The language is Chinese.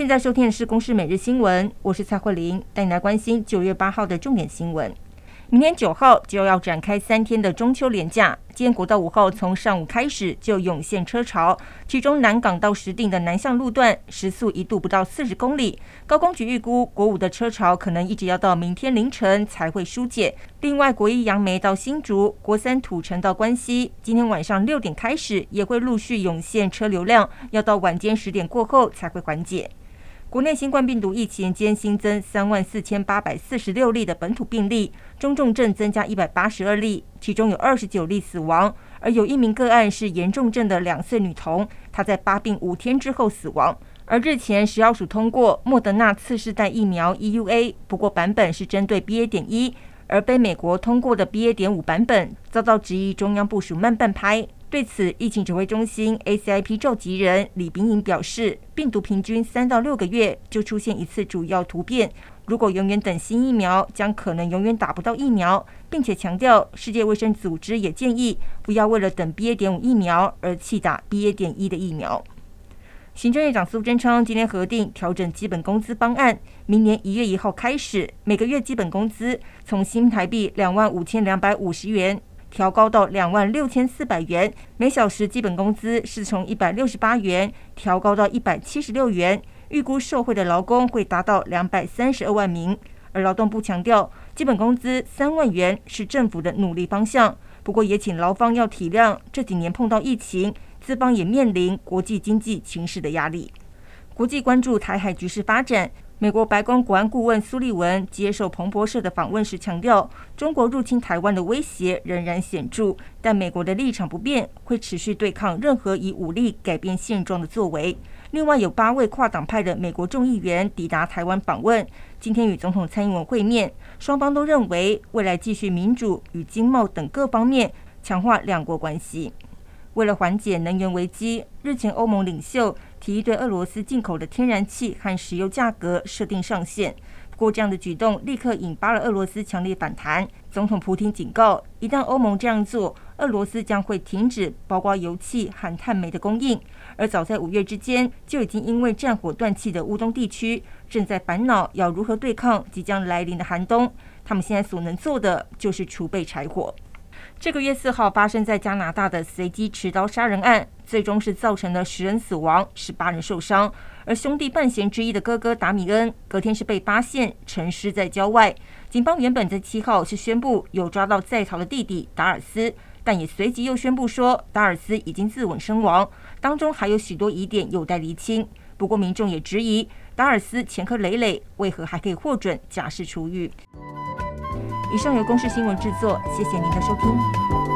现在收听的是《公视每日新闻》，我是蔡慧玲，带你来关心九月八号的重点新闻。明天九号就要展开三天的中秋连假。今天国道五号从上午开始就涌现车潮，其中南港到石碇的南向路段时速一度不到四十公里。高公局预估，国五的车潮可能一直要到明天凌晨才会疏解。另外，国一杨梅到新竹、国三土城到关西，今天晚上六点开始也会陆续涌现车流量，要到晚间十点过后才会缓解。国内新冠病毒疫情间新增三万四千八百四十六例的本土病例，中重症增加一百八十二例，其中有二十九例死亡，而有一名个案是严重症的两岁女童，她在发病五天之后死亡。而日前食药署通过莫德纳次世代疫苗 EUA，不过版本是针对 BA. 点一，而被美国通过的 BA. 点五版本遭到质疑，中央部署慢半拍。对此，疫情指挥中心 ACIP 召集人李炳颖表示，病毒平均三到六个月就出现一次主要突变，如果永远等新疫苗，将可能永远打不到疫苗，并且强调，世界卫生组织也建议不要为了等 BA. 点五疫苗而弃打 BA. 点一的疫苗。行政院长苏贞昌今天核定调整基本工资方案，明年一月一号开始，每个月基本工资从新台币两万五千两百五十元。调高到两万六千四百元，每小时基本工资是从一百六十八元调高到一百七十六元，预估受惠的劳工会达到两百三十二万名。而劳动部强调，基本工资三万元是政府的努力方向，不过也请劳方要体谅，这几年碰到疫情，资方也面临国际经济情势的压力。国际关注台海局势发展。美国白宫国安顾问苏利文接受彭博社的访问时强调，中国入侵台湾的威胁仍然显著，但美国的立场不变，会持续对抗任何以武力改变现状的作为。另外，有八位跨党派的美国众议员抵达台湾访问，今天与总统蔡英文会面，双方都认为未来继续民主与经贸等各方面强化两国关系。为了缓解能源危机，日前欧盟领袖提议对俄罗斯进口的天然气和石油价格设定上限。不过，这样的举动立刻引发了俄罗斯强烈反弹。总统普京警告，一旦欧盟这样做，俄罗斯将会停止包括油气和碳煤的供应。而早在五月之间，就已经因为战火断气的乌东地区正在烦恼要如何对抗即将来临的寒冬。他们现在所能做的就是储备柴火。这个月四号发生在加拿大的随机持刀杀人案，最终是造成了十人死亡，十八人受伤。而兄弟半贤之一的哥哥达米恩，隔天是被发现陈尸在郊外。警方原本在七号是宣布有抓到在逃的弟弟达尔斯，但也随即又宣布说达尔斯已经自刎身亡，当中还有许多疑点有待厘清。不过民众也质疑达尔斯前科累累，为何还可以获准假释出狱？以上由公视新闻制作，谢谢您的收听。